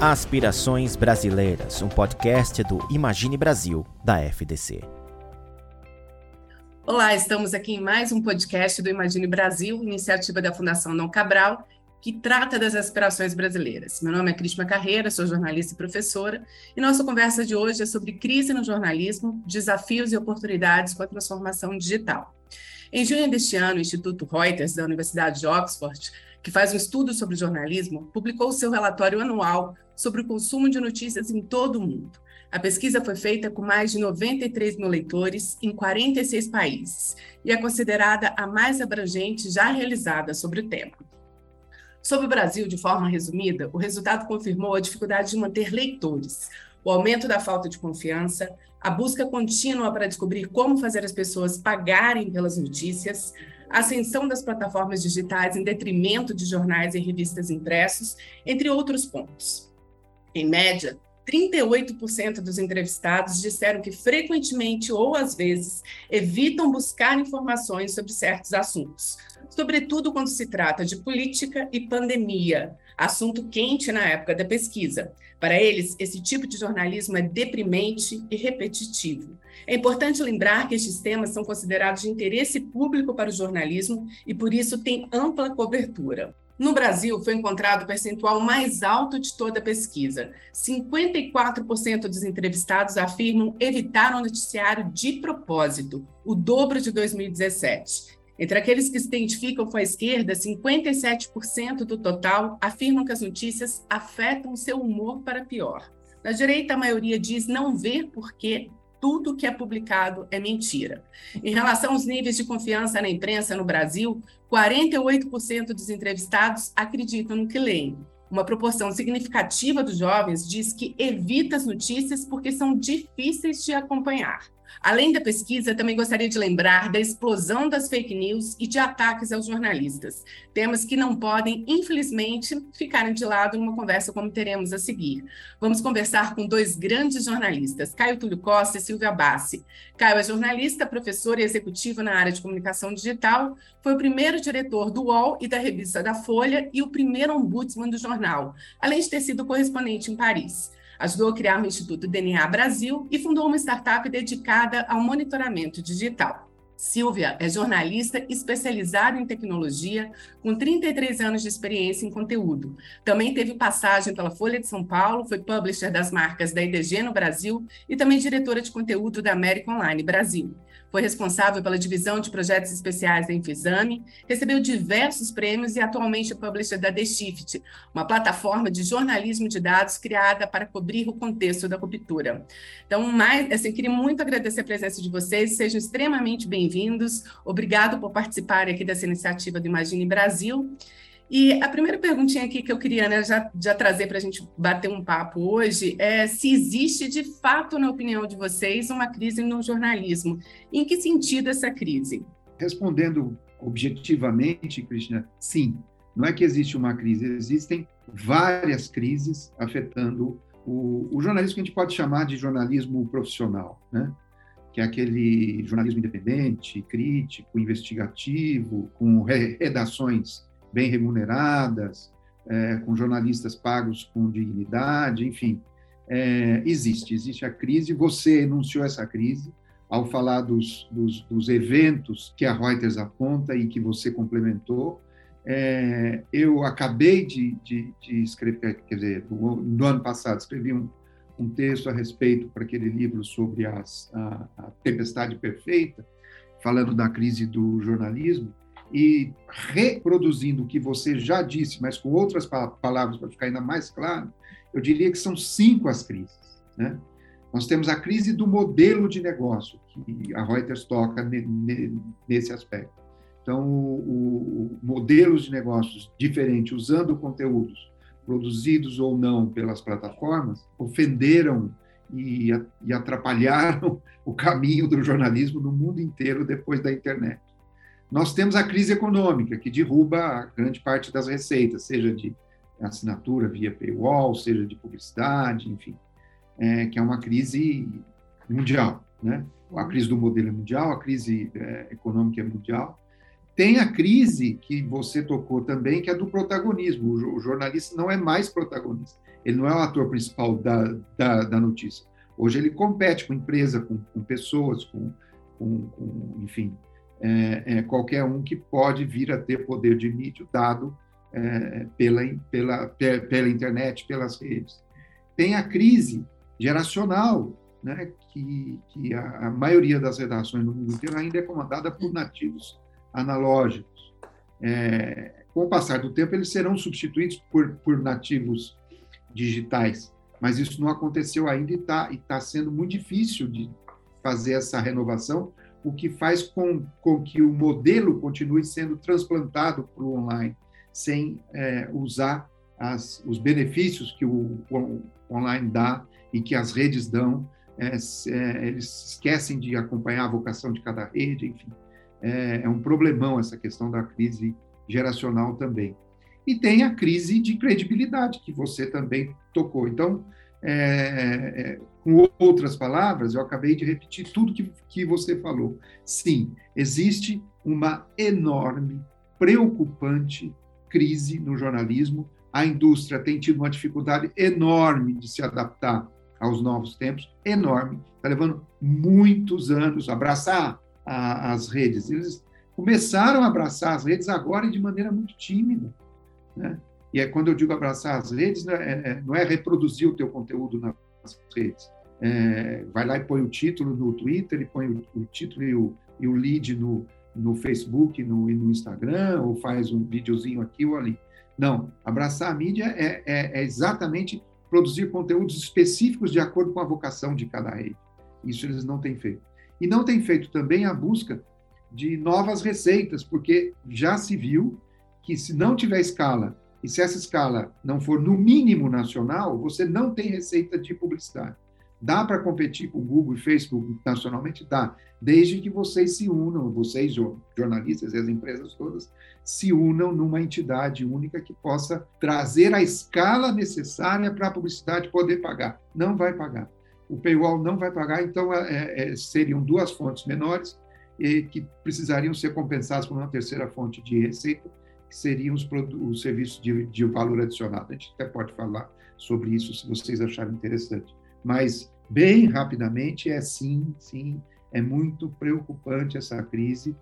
Aspirações Brasileiras, um podcast do Imagine Brasil, da FDC. Olá, estamos aqui em mais um podcast do Imagine Brasil, iniciativa da Fundação Não Cabral, que trata das aspirações brasileiras. Meu nome é Cristina Carreira, sou jornalista e professora, e nossa conversa de hoje é sobre crise no jornalismo, desafios e oportunidades com a transformação digital. Em junho deste ano, o Instituto Reuters, da Universidade de Oxford, que faz um estudo sobre jornalismo, publicou seu relatório anual sobre o consumo de notícias em todo o mundo. A pesquisa foi feita com mais de 93 mil leitores em 46 países e é considerada a mais abrangente já realizada sobre o tema. Sobre o Brasil, de forma resumida, o resultado confirmou a dificuldade de manter leitores, o aumento da falta de confiança, a busca contínua para descobrir como fazer as pessoas pagarem pelas notícias, a ascensão das plataformas digitais em detrimento de jornais e revistas impressos, entre outros pontos. Em média, 38% dos entrevistados disseram que frequentemente ou às vezes evitam buscar informações sobre certos assuntos, sobretudo quando se trata de política e pandemia, assunto quente na época da pesquisa. Para eles, esse tipo de jornalismo é deprimente e repetitivo. É importante lembrar que estes temas são considerados de interesse público para o jornalismo e, por isso, têm ampla cobertura. No Brasil, foi encontrado o percentual mais alto de toda a pesquisa. 54% dos entrevistados afirmam evitar o noticiário de propósito, o dobro de 2017. Entre aqueles que se identificam com a esquerda, 57% do total afirmam que as notícias afetam seu humor para pior. Na direita, a maioria diz não ver porque tudo que é publicado é mentira. Em relação aos níveis de confiança na imprensa no Brasil, 48% dos entrevistados acreditam no que leem. Uma proporção significativa dos jovens diz que evita as notícias porque são difíceis de acompanhar. Além da pesquisa, também gostaria de lembrar da explosão das fake news e de ataques aos jornalistas, temas que não podem, infelizmente, ficarem de lado numa conversa como teremos a seguir. Vamos conversar com dois grandes jornalistas, Caio Túlio Costa e Silvia Bassi. Caio é jornalista, professor e executivo na área de comunicação digital, foi o primeiro diretor do UOL e da revista da Folha e o primeiro ombudsman do jornal, além de ter sido correspondente em Paris. Ajudou a criar o Instituto DNA Brasil e fundou uma startup dedicada ao monitoramento digital. Silvia é jornalista especializada em tecnologia, com 33 anos de experiência em conteúdo. Também teve passagem pela Folha de São Paulo, foi publisher das marcas da IDG no Brasil e também diretora de conteúdo da América Online Brasil. Foi responsável pela divisão de projetos especiais da Infizame, recebeu diversos prêmios e atualmente é publisher da The Shift, uma plataforma de jornalismo de dados criada para cobrir o contexto da ruptura. Então, mais, assim, queria muito agradecer a presença de vocês, sejam extremamente bem-vindos. Obrigado por participarem aqui dessa iniciativa do Imagine Brasil. E a primeira perguntinha aqui que eu queria né, já, já trazer para a gente bater um papo hoje é se existe de fato, na opinião de vocês, uma crise no jornalismo. Em que sentido essa crise? Respondendo objetivamente, Cristina, sim. Não é que existe uma crise, existem várias crises afetando o, o jornalismo que a gente pode chamar de jornalismo profissional, né? que é aquele jornalismo independente, crítico, investigativo, com redações bem remuneradas, é, com jornalistas pagos com dignidade, enfim, é, existe, existe a crise. Você enunciou essa crise ao falar dos, dos, dos eventos que a Reuters aponta e que você complementou. É, eu acabei de, de, de, escrever, quer dizer, no, ano passado, escrevi um, um texto a respeito para aquele livro sobre as, a, a tempestade perfeita, falando da crise do jornalismo e reproduzindo o que você já disse, mas com outras palavras para ficar ainda mais claro, eu diria que são cinco as crises. Né? Nós temos a crise do modelo de negócio, que a Reuters toca nesse aspecto. Então, o, o modelos de negócios diferentes, usando conteúdos produzidos ou não pelas plataformas, ofenderam e, e atrapalharam o caminho do jornalismo no mundo inteiro depois da internet. Nós temos a crise econômica, que derruba grande parte das receitas, seja de assinatura via paywall, seja de publicidade, enfim, é, que é uma crise mundial. Né? A crise do modelo é mundial, a crise é, econômica é mundial. tem a crise que você tocou também, que é do protagonismo. O jornalista não é mais protagonista, ele não é o ator principal da, da, da notícia. Hoje ele compete com empresa, com, com pessoas, com, com, com enfim, é, é, qualquer um que pode vir a ter poder de mídia dado é, pela, pela, pela internet, pelas redes. Tem a crise geracional, né, que, que a, a, maioria das redações no mundo inteiro ainda é comandada por nativos analógicos. É, com o passar do tempo, eles serão substituídos por, por nativos digitais, mas isso não aconteceu ainda e está tá sendo muito difícil de fazer essa renovação, o que faz com, com que o modelo continue sendo transplantado para o online, sem é, usar as, os benefícios que o, o, online dá e que as redes dão. É, é, eles esquecem de acompanhar a vocação de cada rede, enfim. É, é um problemão essa questão da crise geracional também. E tem a crise de credibilidade, que você também tocou. Então, é, é, com outras palavras, eu acabei de repetir tudo que, que você falou. Sim, existe uma enorme, preocupante crise no jornalismo. A indústria tem tido uma dificuldade enorme de se adaptar aos novos tempos, enorme. Está levando muitos anos abraçar a, as redes. Eles começaram a abraçar as redes agora de maneira muito tímida. Né? E é quando eu digo abraçar as redes, né, é, é, não é reproduzir o teu conteúdo nas redes. É, vai lá e põe o título no Twitter, e põe o, o título e o, e o lead no, no Facebook no, e no Instagram, ou faz um videozinho aqui ou ali. Não, abraçar a mídia é, é, é exatamente produzir conteúdos específicos de acordo com a vocação de cada rede. Isso eles não têm feito. E não têm feito também a busca de novas receitas, porque já se viu que se não tiver escala e se essa escala não for no mínimo nacional, você não tem receita de publicidade. Dá para competir com Google e Facebook nacionalmente? Dá, desde que vocês se unam, vocês, jornalistas e as empresas todas, se unam numa entidade única que possa trazer a escala necessária para a publicidade poder pagar. Não vai pagar. O paywall não vai pagar, então é, é, seriam duas fontes menores e que precisariam ser compensadas por uma terceira fonte de receita que seriam os, os serviços de, de valor adicionado. A gente até pode falar sobre isso se vocês acharem interessante. Mas, bem rapidamente, é sim, sim, é muito preocupante essa crise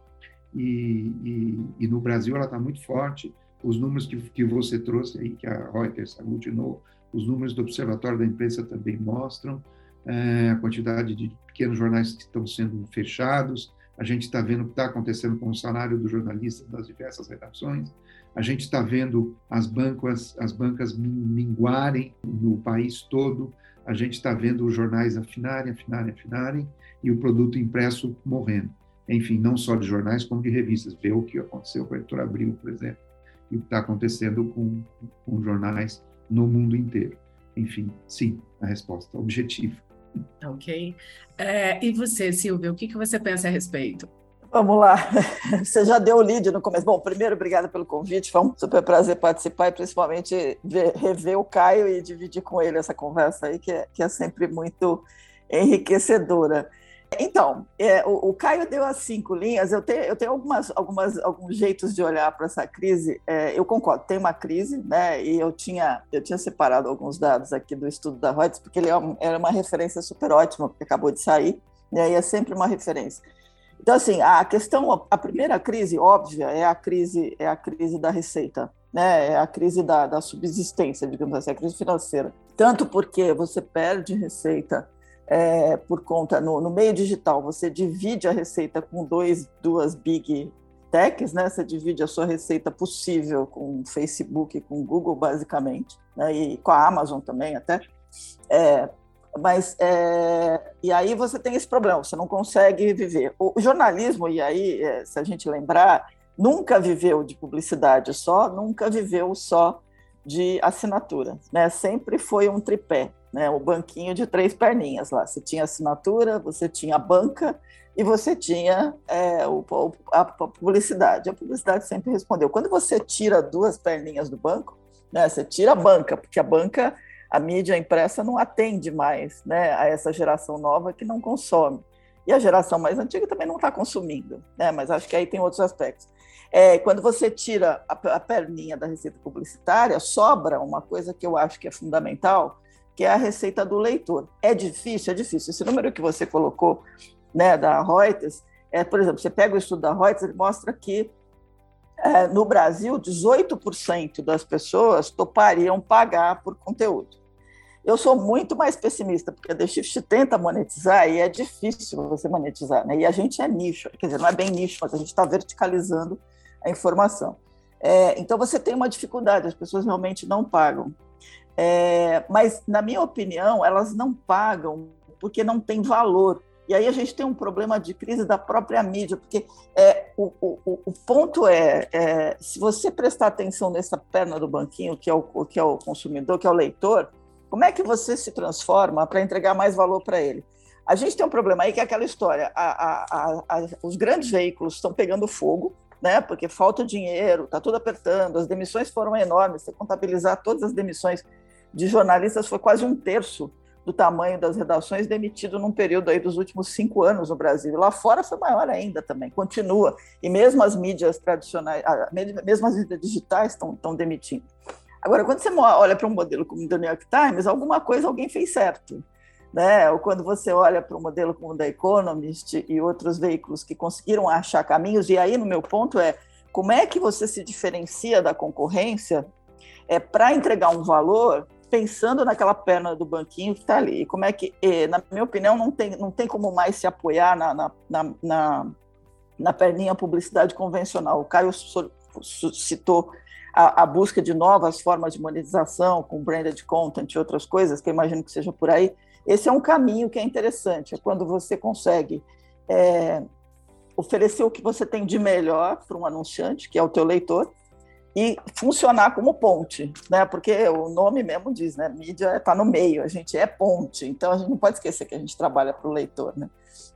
e, e, e no Brasil ela está muito forte. Os números que, que você trouxe aí, que a Reuters aglutinou, os números do Observatório da Imprensa também mostram é, a quantidade de pequenos jornais que estão sendo fechados, a gente está vendo o que está acontecendo com o salário dos jornalistas das diversas redações, a gente está vendo as bancas, as bancas minguarem no país todo, a gente está vendo os jornais afinarem, afinarem, afinarem, e o produto impresso morrendo. Enfim, não só de jornais, como de revistas. Vê o que aconteceu com a Editora Abril, por exemplo, e o que está acontecendo com, com jornais no mundo inteiro. Enfim, sim, a resposta objetiva. Ok. É, e você, Silvia, o que, que você pensa a respeito? Vamos lá. Você já deu o lead no começo. Bom, primeiro, obrigada pelo convite. Foi um super prazer participar e principalmente ver, rever o Caio e dividir com ele essa conversa aí, que é, que é sempre muito enriquecedora. Então, é, o, o, Caio deu as cinco linhas. Eu tenho, eu tenho algumas, algumas, alguns jeitos de olhar para essa crise. É, eu concordo, tem uma crise, né? E eu tinha, eu tinha separado alguns dados aqui do estudo da Reuters, porque ele é era uma referência super ótima, porque acabou de sair, e aí é sempre uma referência. Então, assim, a questão, a primeira crise óbvia é a crise, é a crise da receita, né? É a crise da, da subsistência, digamos assim, a crise financeira. Tanto porque você perde receita é, por conta, no, no, meio digital, você divide a receita com dois, duas big techs, né? Você divide a sua receita possível com Facebook, com Google, basicamente, né? e com a Amazon também até. É, mas é, e aí você tem esse problema, você não consegue viver. O, jornalismo, e aí, é, se a gente lembrar, nunca viveu de publicidade só, nunca viveu só de assinatura, né? Sempre foi um tripé né, o banquinho de três perninhas lá. Você tinha assinatura, você tinha a banca e você tinha é, o, a, publicidade. A publicidade sempre respondeu. Quando você tira duas perninhas do banco, né, você tira a banca, porque a banca, a mídia impressa não atende mais né, a essa geração nova que não consome. E a geração mais antiga também não está consumindo, né, mas acho que aí tem outros aspectos. É, quando você tira a, a perninha da receita publicitária, sobra uma coisa que eu acho que é fundamental, que é a receita do leitor. É difícil, é difícil. Esse número que você colocou, né, da Reuters, é, por exemplo, você pega o estudo da Reuters, ele mostra que é, no Brasil, 18% das pessoas topariam pagar por conteúdo. Eu sou muito mais pessimista, porque a The Shift tenta monetizar e é difícil você monetizar. Né? E a gente é nicho, quer dizer, não é bem nicho, mas a gente está verticalizando a informação. É, então você tem uma dificuldade, as pessoas realmente não pagam. É, mas, na minha opinião, elas não pagam porque não tem valor. E aí a gente tem um problema de crise da própria mídia, porque é, o, o, o ponto é, é, se você prestar atenção nessa perna do banquinho, que é, o, que é o consumidor, que é o leitor, como é que você se transforma para entregar mais valor para ele? A gente tem um problema aí que é aquela história: a, a, a, os grandes veículos estão pegando fogo, né? Porque falta dinheiro, está tudo apertando, as demissões foram enormes. Se contabilizar todas as demissões de jornalistas, foi quase um terço do tamanho das redações demitido num período aí dos últimos cinco anos no Brasil. Lá fora foi maior ainda também, continua. E mesmo as mídias tradicionais, mesmo as mídias digitais estão demitindo. Agora, quando você olha para um modelo como o New York Times, alguma coisa alguém fez certo. Né? Ou quando você olha para um modelo como o da Economist e outros veículos que conseguiram achar caminhos, e aí no meu ponto é como é que você se diferencia da concorrência é, para entregar um valor pensando naquela perna do banquinho que está ali. E como é que, na minha opinião, não tem, não tem como mais se apoiar na, na, na, na, na perninha publicidade convencional. O Caio citou a, a, busca de novas formas de monetização, com branded content e outras coisas, que eu imagino que seja por aí, esse é um caminho que é interessante, é quando você consegue é, oferecer o que você tem de melhor para um anunciante, que é o teu leitor, e funcionar como ponte, né? Porque o nome mesmo diz, né? Mídia está no meio, a gente é ponte, então a gente não pode esquecer que a gente trabalha para o leitor, né?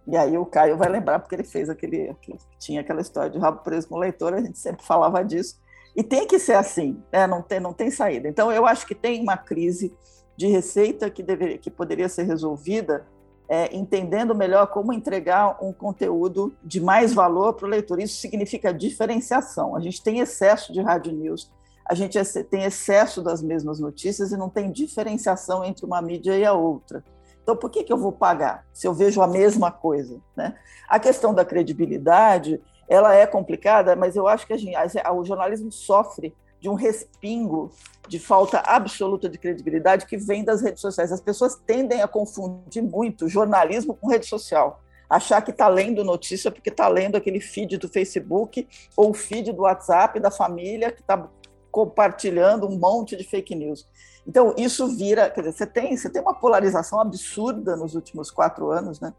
E aí o Caio vai lembrar porque ele fez aquele, aquele, tinha aquela história de rabo preso com leitor, a gente sempre falava disso. E tem que ser assim, né? não, tem, não tem saída. Então, eu acho que tem uma crise de receita que, deveria, que poderia ser resolvida é, entendendo melhor como entregar um conteúdo de mais valor para o leitor. Isso significa diferenciação. A gente tem excesso de rádio news, a gente tem excesso das mesmas notícias e não tem diferenciação entre uma mídia e a outra. Então, por que, que eu vou pagar se eu vejo a mesma coisa? Né? A questão da credibilidade ela é complicada, mas eu acho que gente, o jornalismo sofre de um respingo de falta absoluta de credibilidade que vem das redes sociais. As pessoas tendem a confundir muito jornalismo com rede social. Achar que está lendo notícia porque está lendo aquele feed do Facebook ou o feed do WhatsApp da família que está compartilhando um monte de fake news. Então, isso vira. Quer dizer, você tem, você tem uma polarização absurda nos últimos quatro anos, né?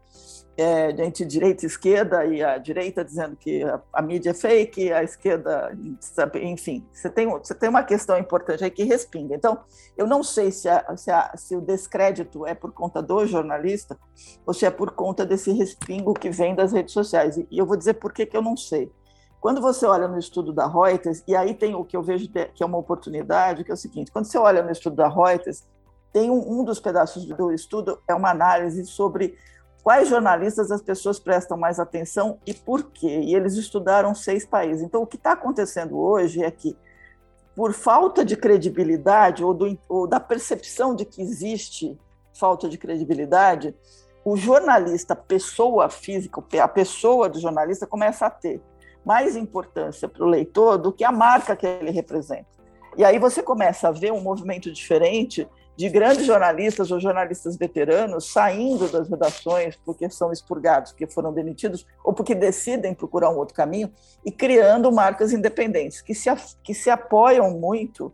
é, entre direita e esquerda, e a direita dizendo que a, a, mídia é fake, a esquerda, enfim, você tem, você tem uma questão importante aí que respinga. Então, eu não sei se, a, se, se, o descrédito é por conta do jornalista ou se é por conta desse respingo que vem das redes sociais. E, e eu vou dizer por que, que eu não sei. Quando você olha no estudo da Reuters, e aí tem o que eu vejo que é uma oportunidade, que é o seguinte: quando você olha no estudo da Reuters, tem um, um dos pedaços do estudo, é uma análise sobre quais jornalistas as pessoas prestam mais atenção e por quê. E eles estudaram seis países. Então, o que está acontecendo hoje é que, por falta de credibilidade ou, do, ou da percepção de que existe falta de credibilidade, o jornalista, pessoa física, a pessoa do jornalista começa a ter mais importância para o leitor do que a marca que ele representa. E aí você começa a ver um movimento diferente de grandes jornalistas ou jornalistas veteranos saindo das redações porque são expurgados, porque foram demitidos ou porque decidem procurar um outro caminho e criando marcas independentes que se, que se apoiam muito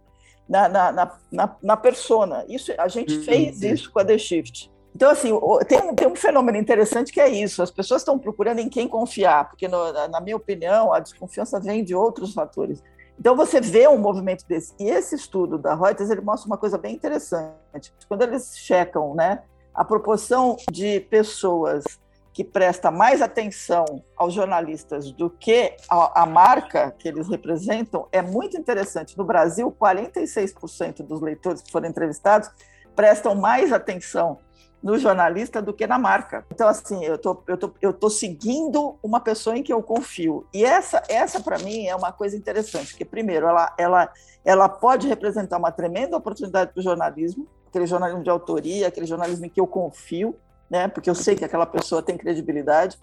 na, na, na, na persona. Isso, a gente uhum. fez isso com a The Shift. Então, assim, tem um, tem um fenômeno interessante que é isso: as pessoas estão procurando em quem confiar, porque, no, na minha opinião, a desconfiança vem de outros fatores. Então você vê um movimento desse. E esse estudo da Reuters ele mostra uma coisa bem interessante. Quando eles checam, né, a proporção de pessoas que presta mais atenção aos jornalistas do que a, a marca que eles representam é muito interessante. No Brasil, 46% dos leitores que foram entrevistados prestam mais atenção no jornalista do que na marca. Então, assim, eu tô, eu tô, eu tô seguindo uma pessoa em que eu confio. E essa, essa para mim, é uma coisa interessante, porque, primeiro, ela, ela, ela pode representar uma tremenda oportunidade para o jornalismo, aquele jornalismo de autoria, aquele jornalismo em que eu confio, né, porque eu sei que aquela pessoa tem credibilidade.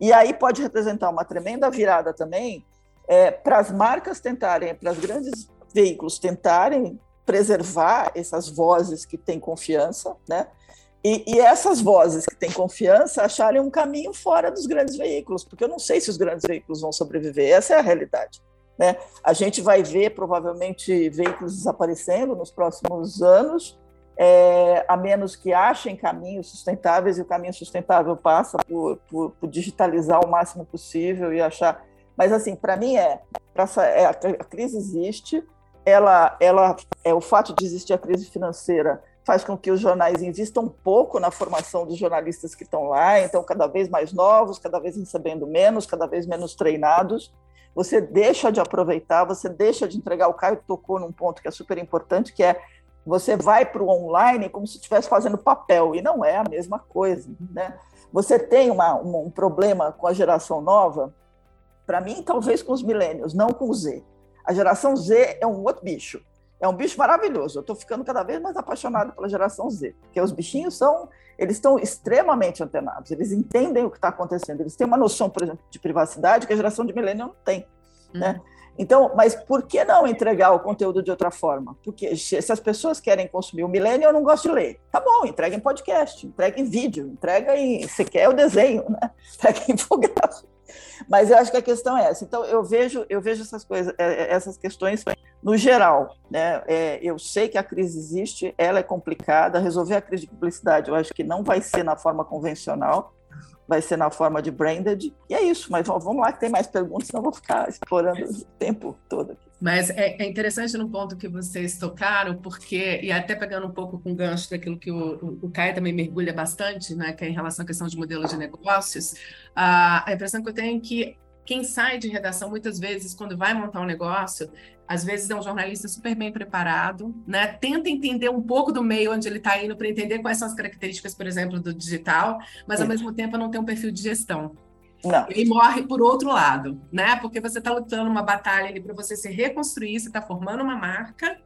E aí pode representar uma tremenda virada também é, para as marcas tentarem, para os grandes veículos tentarem preservar essas vozes que têm confiança, né? E, e, essas vozes que têm confiança acharem um caminho fora dos grandes veículos, porque eu não sei se os grandes veículos vão sobreviver, essa é a realidade. Né? A gente vai ver provavelmente veículos desaparecendo nos próximos anos, é, a menos que achem caminhos sustentáveis, e o caminho sustentável passa por, por, por digitalizar o máximo possível e achar. Mas, assim, para mim é, é, a crise existe, ela, ela é o fato de existir a crise financeira faz com que os jornais invistam pouco na formação dos jornalistas que estão lá, então cada vez mais novos, cada vez recebendo menos, cada vez menos treinados. Você deixa de aproveitar, você deixa de entregar. O Caio tocou num ponto que é super importante, que é você vai para o online como se estivesse fazendo papel, e não é a mesma coisa. Né? Você tem uma, um problema com a geração nova, para mim, talvez com os milênios, não com o Z. A geração Z é um outro bicho é um bicho maravilhoso. Eu estou ficando cada vez mais apaixonado pela geração Z, porque os bichinhos são, eles estão extremamente antenados, eles entendem o que está acontecendo, eles têm uma noção, por exemplo, de privacidade que a geração de milênio não tem, uhum. né? Então, mas por que não entregar o conteúdo de outra forma? Porque se as pessoas querem consumir o milênio, eu não gosto de ler. Tá bom, entrega em podcast, entrega em vídeo, entrega em. Se quer o desenho, né? Entrega em infográfico. Mas eu acho que a questão é essa. Então, eu vejo, eu vejo essas coisas, é, é, essas questões no geral. Né? É, eu sei que a crise existe, ela é complicada. Resolver a crise de publicidade, eu acho que não vai ser na forma convencional, vai ser na forma de branded. E é isso, mas vamos lá que tem mais perguntas, senão eu vou ficar explorando o tempo todo aqui. Mas é, é, interessante no ponto que vocês tocaram, porque, e até pegando um pouco com o gancho daquilo que o, o, o Caio também mergulha bastante, né, que é em relação à questão de modelo de negócios, a, a impressão que eu tenho é que quem sai de redação, muitas vezes, quando vai montar um negócio, às vezes é um jornalista super bem preparado, né? Tenta entender um pouco do meio onde ele está indo para entender quais são as características, por exemplo, do digital, mas ao mesmo tempo não tem um perfil de gestão. Não. Ele morre por outro lado, né? Porque você está lutando uma batalha ali para você se reconstruir, você está formando uma marca,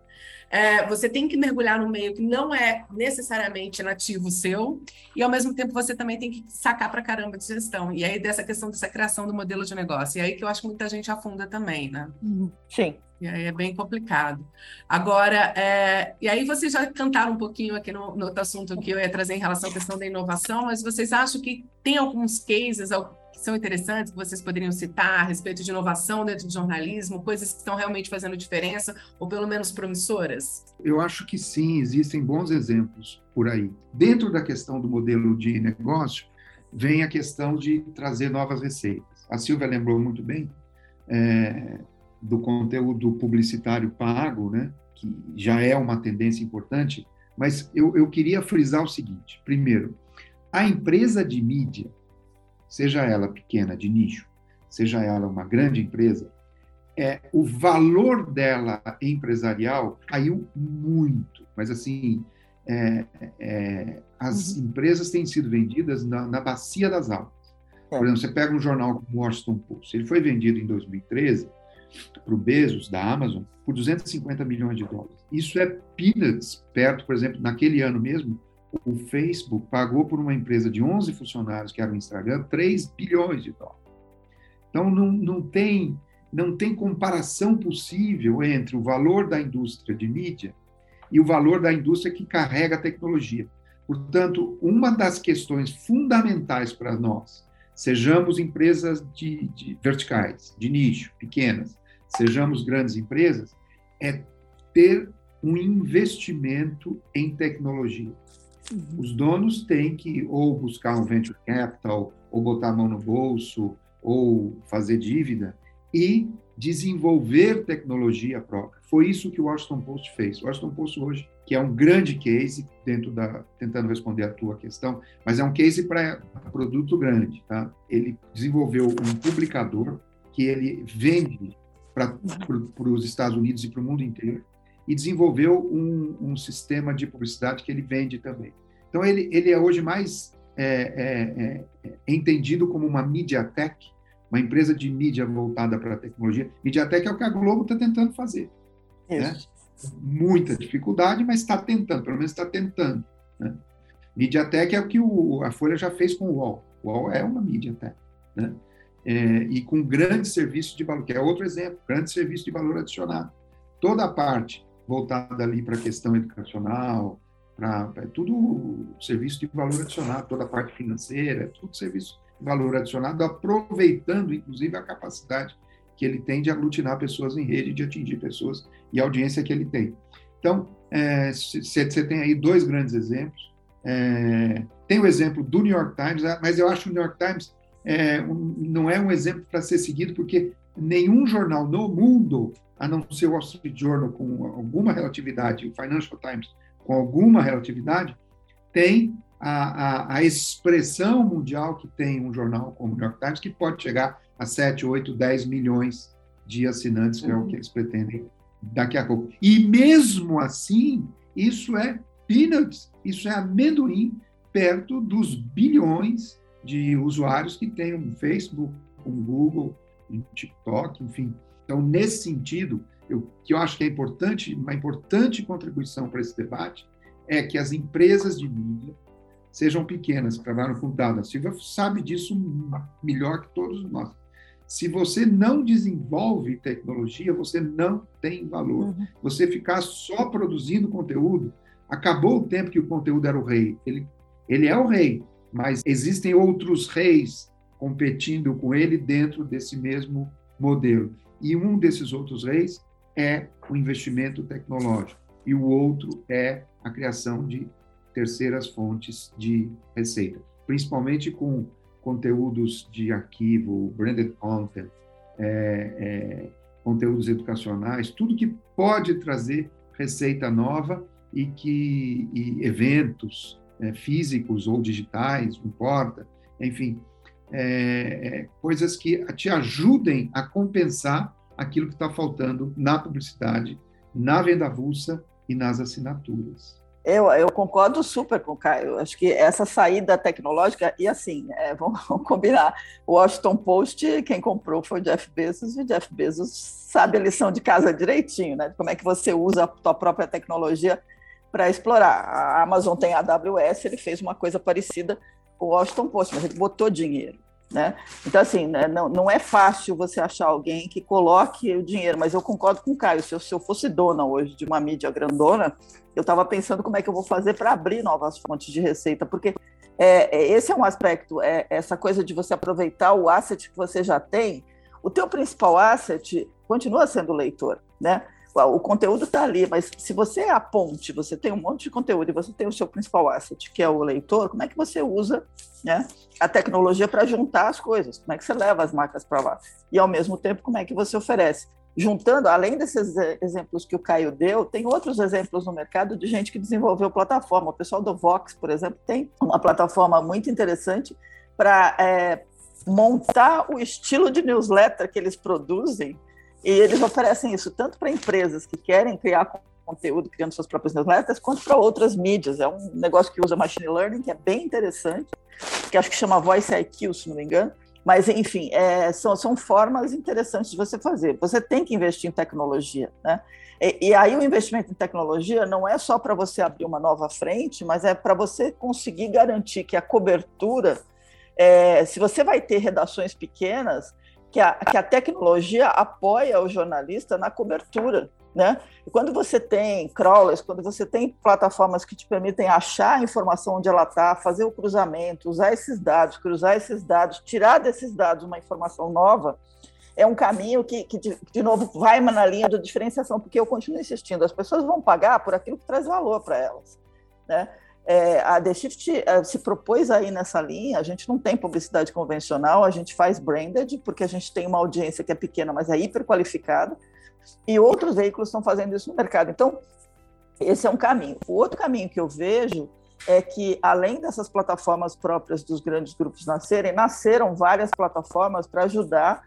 é, você tem que mergulhar no meio que não é necessariamente nativo seu, e ao mesmo tempo você também tem que sacar para caramba de gestão. E aí, dessa questão dessa criação do modelo de negócio. E aí que eu acho que muita gente afunda também, né? Uhum. Sim. E aí é bem complicado. Agora, é, e aí vocês já cantaram um pouquinho aqui no, no outro assunto que eu ia trazer em relação à questão da inovação, mas vocês acham que tem alguns cases, que são interessantes, que vocês poderiam citar a respeito de inovação dentro do jornalismo, coisas que estão realmente fazendo diferença, ou pelo menos promissoras? Eu acho que sim, existem bons exemplos por aí. Dentro da questão do modelo de negócio, vem a questão de trazer novas receitas. A Silvia lembrou muito bem é, do conteúdo publicitário pago, né, que já é uma tendência importante, mas eu, eu queria frisar o seguinte: primeiro, a empresa de mídia seja ela pequena, de nicho, seja ela uma grande empresa, é, o valor dela empresarial caiu muito. Mas, assim, é, é, as uhum. empresas têm sido vendidas na, na bacia das almas. É. Por exemplo, você pega um jornal como o Washington Post, ele foi vendido em 2013 para o Bezos, da Amazon, por 250 milhões de dólares. Isso é peanuts, perto, por exemplo, naquele ano mesmo, o Facebook pagou por uma empresa de 11 funcionários, que era o Instagram, 3 bilhões de dólares. Então, não, não, tem, não tem comparação possível entre o valor da indústria de mídia e o valor da indústria que carrega a tecnologia. Portanto, uma das questões fundamentais para nós, sejamos empresas de, de verticais, de nicho, pequenas, sejamos grandes empresas, é ter um investimento em tecnologia. Uhum. Os donos têm que ou buscar um venture capital, ou botar a mão no bolso, ou fazer dívida e desenvolver tecnologia própria. Foi isso que o Washington Post fez. O Washington Post hoje, que é um grande case dentro da tentando responder a tua questão, mas é um case para produto grande, tá? Ele desenvolveu um publicador que ele vende para os Estados Unidos e para o mundo inteiro e desenvolveu um, um sistema de publicidade que ele vende também. Então, ele, ele é hoje mais é, é, é entendido como uma MediaTek, uma empresa de mídia voltada para a tecnologia. MediaTek é o que a Globo está tentando fazer. Né? Muita dificuldade, mas está tentando, pelo menos está tentando. Né? MediaTek é o que o, a Folha já fez com o UOL. O UOL é uma MediaTek. Né? É, e com grande serviço de valor, que é outro exemplo, grande serviço de valor adicionado. Toda a parte voltada ali para a questão educacional, para é tudo serviço de valor adicionado, toda a parte financeira, é tudo serviço de valor adicionado, aproveitando inclusive a capacidade que ele tem de aglutinar pessoas em rede, de atingir pessoas e a audiência que ele tem. Então, você é, tem aí dois grandes exemplos. É, tem o exemplo do New York Times, ah, mas eu acho que o New York Times é, um, não é um exemplo para ser seguido, porque nenhum jornal no mundo, a não ser o Wall Street Journal com alguma relatividade, o Financial Times com alguma relatividade, tem a, a, a, expressão mundial que tem um jornal como o New York Times, que pode chegar a 7, 8, 10 milhões de assinantes, que é o que eles pretendem daqui a pouco. E mesmo assim, isso é peanuts, isso é amendoim perto dos bilhões de usuários que tem um Facebook, um Google, TikTok, enfim. Então, nesse sentido, eu, que eu acho que é importante, uma importante contribuição para esse debate, é que as empresas de mídia sejam pequenas, trabalham com dados. A Silvia sabe disso melhor que todos nós. Se você não desenvolve tecnologia, você não tem valor. Uhum. Você ficar só produzindo conteúdo, acabou o tempo que o conteúdo era o rei. Ele, ele é o rei, mas existem outros reis competindo com ele dentro desse mesmo modelo. E um desses outros reis é o investimento tecnológico e o outro é a criação de terceiras fontes de receita, principalmente com conteúdos de arquivo, branded content, é, é, conteúdos educacionais, tudo que pode trazer receita nova e que e eventos é, físicos ou digitais, não importa, enfim, é, é, coisas que te ajudem a compensar aquilo que está faltando na publicidade, na venda avulsa e nas assinaturas. Eu, eu, concordo super com o Caio. Acho que essa saída tecnológica, e assim, é, vamos, vamos, combinar: o Washington Post, quem comprou foi o Jeff Bezos, e o Jeff Bezos sabe a lição de casa direitinho, né? Como é que você usa a tua própria tecnologia para explorar. A Amazon tem a AWS, ele fez uma coisa parecida o Washington Post, mas ele botou dinheiro. Né? Então, assim, né, não, não é fácil você achar alguém que coloque o dinheiro, mas eu concordo com o Caio. Se eu, se eu fosse dona hoje de uma mídia grandona, eu estava pensando como é que eu vou fazer para abrir novas fontes de receita, porque é, é, esse é um aspecto, é, essa coisa de você aproveitar o asset que você já tem. O teu principal asset continua sendo o leitor, né? O conteúdo está ali, mas se você é a ponte, você tem um monte de conteúdo e você tem o seu principal asset, que é o leitor, como é que você usa né, a tecnologia para juntar as coisas? Como é que você leva as marcas para lá? E, ao mesmo tempo, como é que você oferece? Juntando, além desses exemplos que o Caio deu, tem outros exemplos no mercado de gente que desenvolveu plataforma. O pessoal do Vox, por exemplo, tem uma plataforma muito interessante para é, montar o estilo de newsletter que eles produzem e eles oferecem isso tanto para empresas que querem criar conteúdo criando suas próprias newsletters, quanto para outras mídias. É um negócio que usa machine learning, que é bem interessante, que acho que chama Voice IQ, se não me engano. Mas, enfim, é, são, são formas interessantes de você fazer. Você tem que investir em tecnologia. Né? E, e aí, o investimento em tecnologia não é só para você abrir uma nova frente, mas é para você conseguir garantir que a cobertura, é, se você vai ter redações pequenas, que a, que a tecnologia apoia o jornalista na cobertura. Né? E quando você tem crawlers, quando você tem plataformas que te permitem achar a informação onde ela está, fazer o cruzamento, usar esses dados, cruzar esses dados, tirar desses dados uma informação nova, é um caminho que, que de, de, novo, vai na linha da diferenciação, porque eu continuo insistindo, as pessoas vão pagar por aquilo que traz valor para elas. Né? É, a The Shift é, se propôs aí nessa linha, a gente não tem publicidade convencional, a gente faz branded, porque a gente tem uma audiência que é pequena, mas é hiper qualificada, e outros veículos estão fazendo isso no mercado. Então, esse é um caminho. O outro caminho que eu vejo é que, além dessas plataformas próprias dos grandes grupos nascerem, nasceram várias plataformas para ajudar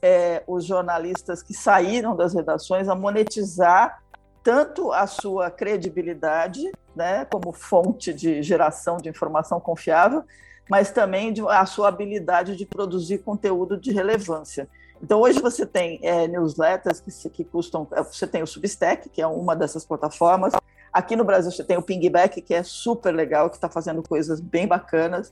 é, os jornalistas que saíram das redações a monetizar tanto a sua credibilidade, né, como fonte de geração de informação confiável, mas também de, a sua habilidade de produzir conteúdo de relevância. Então, hoje você tem é, newsletters que, que custam. É, você tem o Substack, que é uma dessas plataformas. Aqui no Brasil você tem o Pingback, que é super legal, que está fazendo coisas bem bacanas.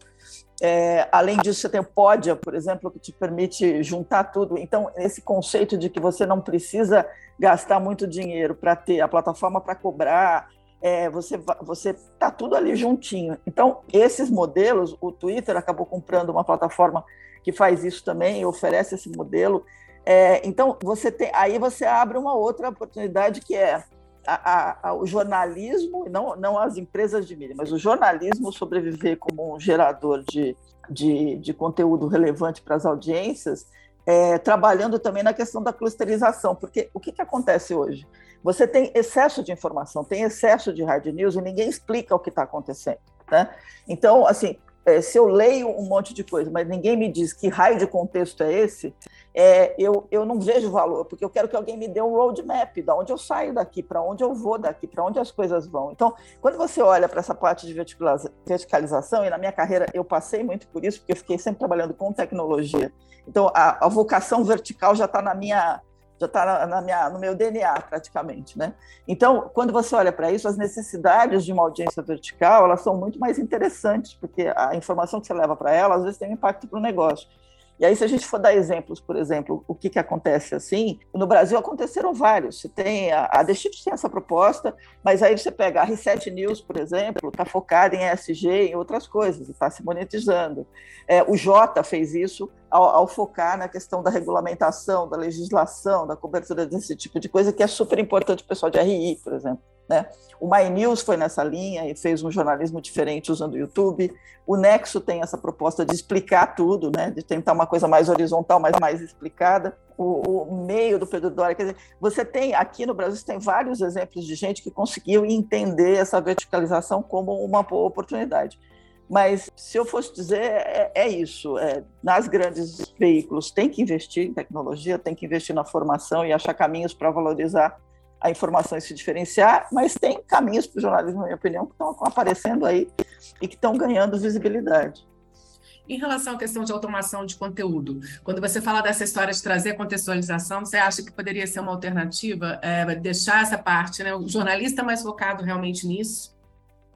É, além disso, você tem o Podia, por exemplo, que te permite juntar tudo. Então, esse conceito de que você não precisa gastar muito dinheiro para ter a plataforma para cobrar, é, você você tá tudo ali juntinho. Então, esses modelos, o Twitter acabou comprando uma plataforma que faz isso também, oferece esse modelo. É, então, você tem, aí você abre uma outra oportunidade que é a, a, o jornalismo, não, não as empresas de mídia, mas o jornalismo sobreviver como um gerador de, de, de conteúdo relevante para as audiências, é, trabalhando também na questão da clusterização, porque o que, que acontece hoje? Você tem excesso de informação, tem excesso de hard news e ninguém explica o que está acontecendo. Né? Então, assim, é, se eu leio um monte de coisa, mas ninguém me diz que raio de contexto é esse, é, eu, eu não vejo valor, porque eu quero que alguém me dê um roadmap, de onde eu saio daqui, para onde eu vou daqui, para onde as coisas vão. Então, quando você olha para essa parte de verticalização, e na minha carreira eu passei muito por isso, porque eu fiquei sempre trabalhando com tecnologia. Então, a, a vocação vertical já está na minha já está na, minha, no meu DNA praticamente, né? Então, quando você olha para isso, as necessidades de uma audiência vertical elas são muito mais interessantes, porque a informação que você leva para ela às vezes tem um impacto para o negócio. E aí, se a gente for dar exemplos, por exemplo, o que, que acontece assim, no Brasil aconteceram vários. Você tem a, a The Chips tem essa proposta, mas aí você pega a Reset News, por exemplo, está focada em ESG, em outras coisas, está se monetizando. É, o Jota fez isso ao, ao, focar na questão da regulamentação, da legislação, da cobertura desse tipo de coisa, que é super importante para o pessoal de RI, por exemplo. Né? O My News foi nessa linha e fez um jornalismo diferente usando o YouTube. O Nexo tem essa proposta de explicar tudo, né? de tentar uma coisa mais horizontal, mas mais explicada. O, o meio do Pedro Doria, quer dizer, você tem aqui no Brasil tem vários exemplos de gente que conseguiu entender essa verticalização como uma boa oportunidade. Mas se eu fosse dizer, é, é isso. É, nas grandes veículos tem que investir em tecnologia, tem que investir na formação e achar caminhos para valorizar a informação e se diferenciar, mas tem caminhos para o jornalismo, na minha opinião, que estão aparecendo aí e que estão ganhando visibilidade. Em relação à questão de automação de conteúdo, quando você fala dessa história de trazer contextualização, você acha que poderia ser uma alternativa é, deixar essa parte, né, o jornalista mais focado realmente nisso,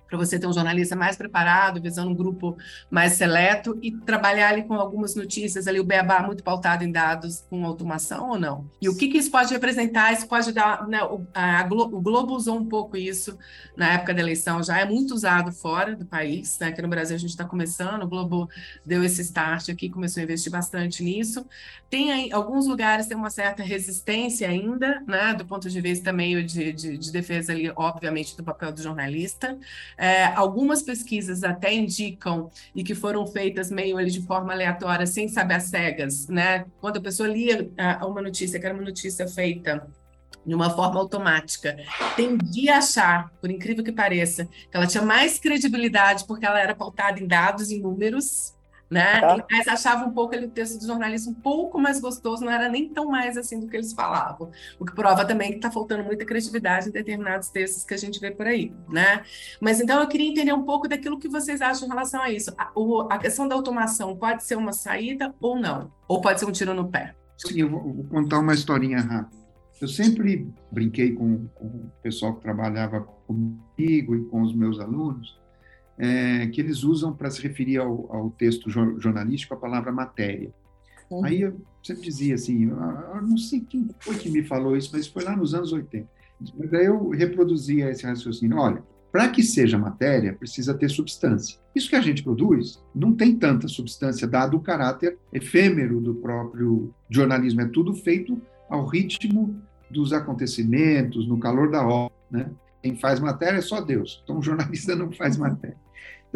para você ter um jornalista mais preparado, visando um grupo mais seleto e trabalhar ali com algumas notícias ali, o beabá muito pautado em dados com automação ou não? E o que, que isso pode representar? Isso pode dar, né, o, a, o Globo usou um pouco isso na época da eleição, já é muito usado fora do país, né? aqui no Brasil a gente está começando, o Globo deu esse start aqui, começou a investir bastante nisso. Tem aí, alguns lugares tem uma certa resistência ainda, né, do ponto de vista meio de, de, de defesa ali, obviamente, do papel do jornalista, é, algumas pesquisas até indicam, e que foram feitas meio de forma aleatória, sem saber as cegas, né? Quando a pessoa lia uh, uma notícia, que era uma notícia feita de uma forma automática, tendia a achar, por incrível que pareça, que ela tinha mais credibilidade porque ela era pautada em dados, em números, né? Tá. Mas achava um pouco ele, o texto do jornalista um pouco mais gostoso, não era nem tão mais assim do que eles falavam. O que prova também que está faltando muita criatividade em determinados textos que a gente vê por aí, né? Mas então eu queria entender um pouco daquilo que vocês acham em relação a isso. A, o, a questão da automação pode ser uma saída ou não? Ou pode ser um tiro no pé? Sim, eu vou, vou contar uma historinha rápida. Eu sempre brinquei com, com o pessoal que trabalhava comigo e com os meus alunos, é, que eles usam para se referir ao, ao, texto jornalístico a palavra matéria. Uhum. Aí eu sempre dizia assim, eu não sei quem foi que me falou isso, mas foi lá nos anos 80. Mas daí eu reproduzia esse raciocínio. Olha, para que seja matéria, precisa ter substância. Isso que a gente produz não tem tanta substância, dado o caráter efêmero do próprio jornalismo. É tudo feito ao ritmo dos acontecimentos, no calor da hora. Né? Quem faz matéria é só Deus. Então, o jornalista não faz matéria.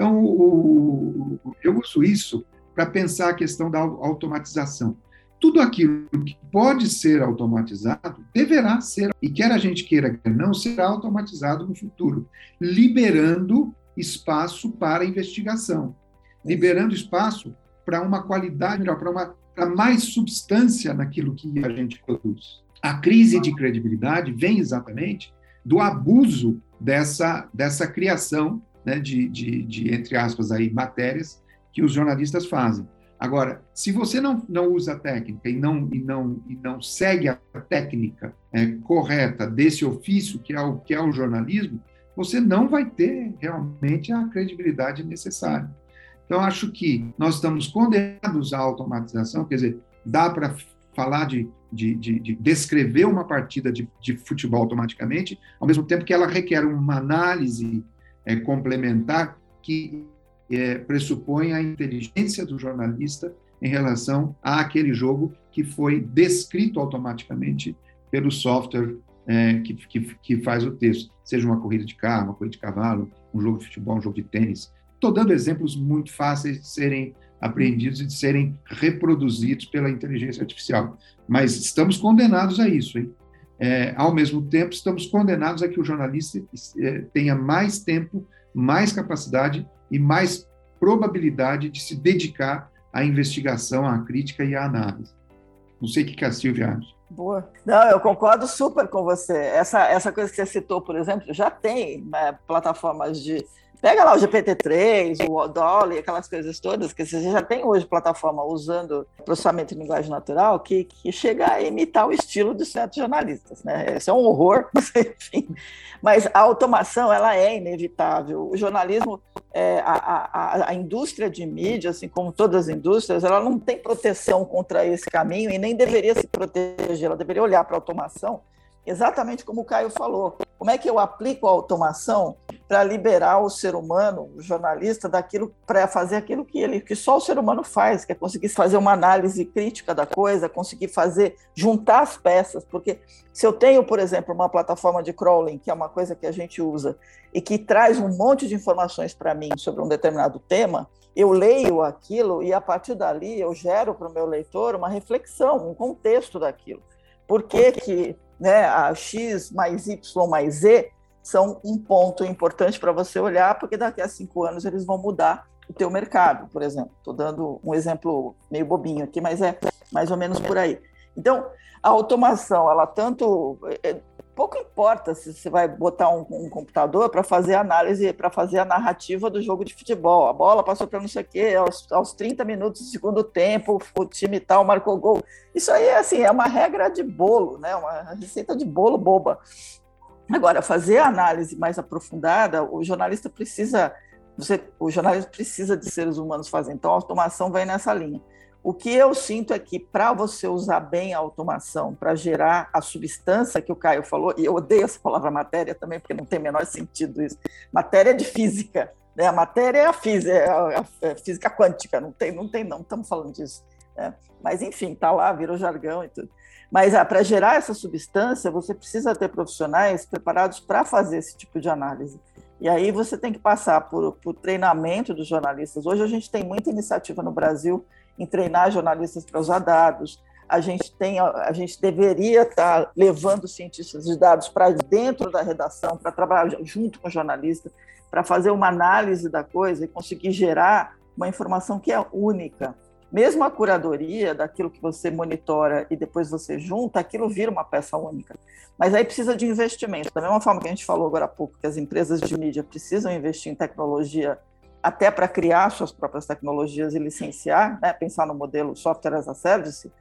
Então, o, eu uso isso para pensar a questão da automatização. Tudo aquilo que pode ser automatizado deverá ser, e quer a gente queira que não, será automatizado no futuro, liberando espaço para investigação, liberando espaço para uma qualidade melhor, para, uma, para mais substância naquilo que a gente produz. A crise de credibilidade vem exatamente do abuso dessa, dessa criação né, de, de, de, entre aspas, aí, matérias que os jornalistas fazem. Agora, se você não, não usa a técnica e não, e não, e não segue a técnica é, correta desse ofício, que é, o, que é o jornalismo, você não vai ter realmente a credibilidade necessária. Então, acho que nós estamos condenados à automatização, quer dizer, dá para falar de, de, de, de, descrever uma partida de, de, futebol automaticamente, ao mesmo tempo que ela requer uma análise é, complementar que é, pressupõe a inteligência do jornalista em relação àquele jogo que foi descrito automaticamente pelo software é, que, que, que, faz o texto, seja uma corrida de carro, uma corrida de cavalo, um jogo de futebol, um jogo de tênis. Estou dando exemplos muito fáceis de serem apreendidos e de serem reproduzidos pela inteligência artificial. Mas estamos condenados a isso, hein? É, ao mesmo tempo, estamos condenados a que o jornalista é, tenha mais tempo, mais capacidade e mais probabilidade de se dedicar à investigação, à crítica e à análise. Não sei o que a Silvia acha. Boa. Não, eu concordo super com você. Essa, essa coisa que você citou, por exemplo, já tem né, plataformas de. Pega lá o GPT-3, o Dolly, aquelas coisas todas, que você já tem hoje plataforma usando processamento de linguagem natural que, que chega a imitar o estilo de certos jornalistas. Né? Isso é um horror, enfim. Mas a automação ela é inevitável. O jornalismo, é, a, a, a, indústria de mídia, assim como todas as indústrias, ela não tem proteção contra esse caminho e nem deveria se proteger. Ela deveria olhar para a automação exatamente como o Caio falou. Como é que eu aplico a automação para liberar o ser humano, o jornalista, daquilo para fazer aquilo que ele que só o ser humano faz, que é conseguir fazer uma análise crítica da coisa, conseguir fazer juntar as peças, porque se eu tenho, por exemplo, uma plataforma de crawling, que é uma coisa que a gente usa e que traz um monte de informações para mim sobre um determinado tema, eu leio aquilo e a partir dali eu gero para o meu leitor uma reflexão, um contexto daquilo. Por que que né, a X mais Y mais Z são um ponto importante para você olhar, porque daqui a cinco anos eles vão mudar o teu mercado, por exemplo. Estou dando um exemplo meio bobinho aqui, mas é mais ou menos por aí. Então, a automação, ela tanto é, pouco importa se você vai botar um, um computador para fazer análise, para fazer a narrativa do jogo de futebol. A bola passou para não sei o quê, aos, aos 30 minutos do segundo tempo, o time tal marcou gol. Isso aí é assim, é uma regra de bolo, né? uma receita de bolo boba. Agora, fazer a análise mais aprofundada, o jornalista precisa, você, o jornalista precisa de seres humanos fazer. Então, a automação vai nessa linha. O que eu sinto é que para você usar bem a automação, para gerar a substância que o Caio falou, e eu odeio essa palavra matéria também, porque não tem o menor sentido isso. Matéria de física, né? A matéria é a física, é a, é física quântica, não tem, não tem, não estamos falando disso. Né? Mas enfim, está lá, virou jargão e tudo. Mas ah, para gerar essa substância, você precisa ter profissionais preparados para fazer esse tipo de análise. E aí você tem que passar por, por treinamento dos jornalistas. Hoje a gente tem muita iniciativa no Brasil em treinar jornalistas para usar dados. A gente tem, a gente deveria estar levando cientistas de dados para dentro da redação, para trabalhar junto com o jornalista, para fazer uma análise da coisa e conseguir gerar uma informação que é única. Mesmo a curadoria daquilo que você monitora e depois você junta, aquilo vira uma peça única. Mas aí precisa de investimento. Da mesma forma que a gente falou agora há pouco, que as empresas de mídia precisam investir em tecnologia até para criar suas próprias tecnologias e licenciar, né, pensar no modelo software as a service,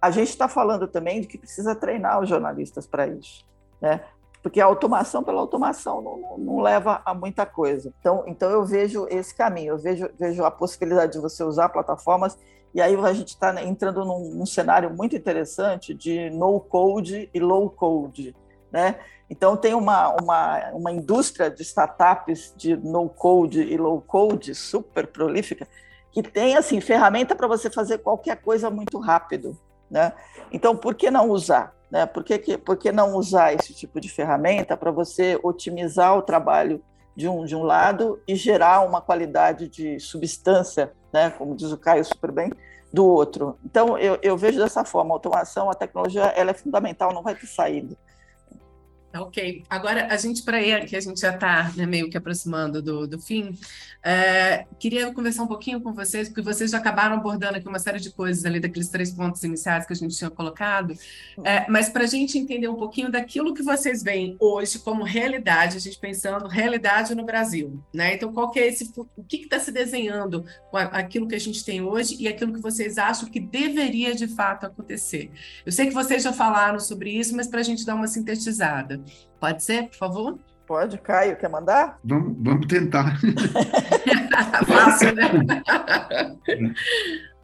a gente está falando também de que precisa treinar os jornalistas para isso, né? Porque a automação pela automação não, não, não, leva a muita coisa. Então, então eu vejo esse caminho, eu vejo, vejo a possibilidade de você usar plataformas e aí a gente está entrando num, num cenário muito interessante de no code e low code, né? Então, tem uma, uma, uma indústria de startups de no-code e low-code super prolífica, que tem assim ferramenta para você fazer qualquer coisa muito rápido. Né? Então, por que não usar? Né? Por, que, que, por que não usar esse tipo de ferramenta para você otimizar o trabalho de um, de um lado e gerar uma qualidade de substância, né? como diz o Caio super bem, do outro? Então, eu, eu vejo dessa forma, a automação, a tecnologia, ela é fundamental, não vai ter saída. Ok. Agora, a gente, para ir, que a gente já está né, meio que aproximando do, do fim, é, queria conversar um pouquinho com vocês, porque vocês já acabaram abordando aqui uma série de coisas ali daqueles três pontos iniciais que a gente tinha colocado, é, mas para a gente entender um pouquinho daquilo que vocês veem hoje como realidade, a gente pensando realidade no Brasil, né? Então, qual que é esse, o que está se desenhando com aquilo que a gente tem hoje e aquilo que vocês acham que deveria de fato acontecer? Eu sei que vocês já falaram sobre isso, mas para a gente dar uma sintetizada. Pode ser, por favor? Pode, Caio, quer mandar? Vamos, vamos tentar. Fácil, né?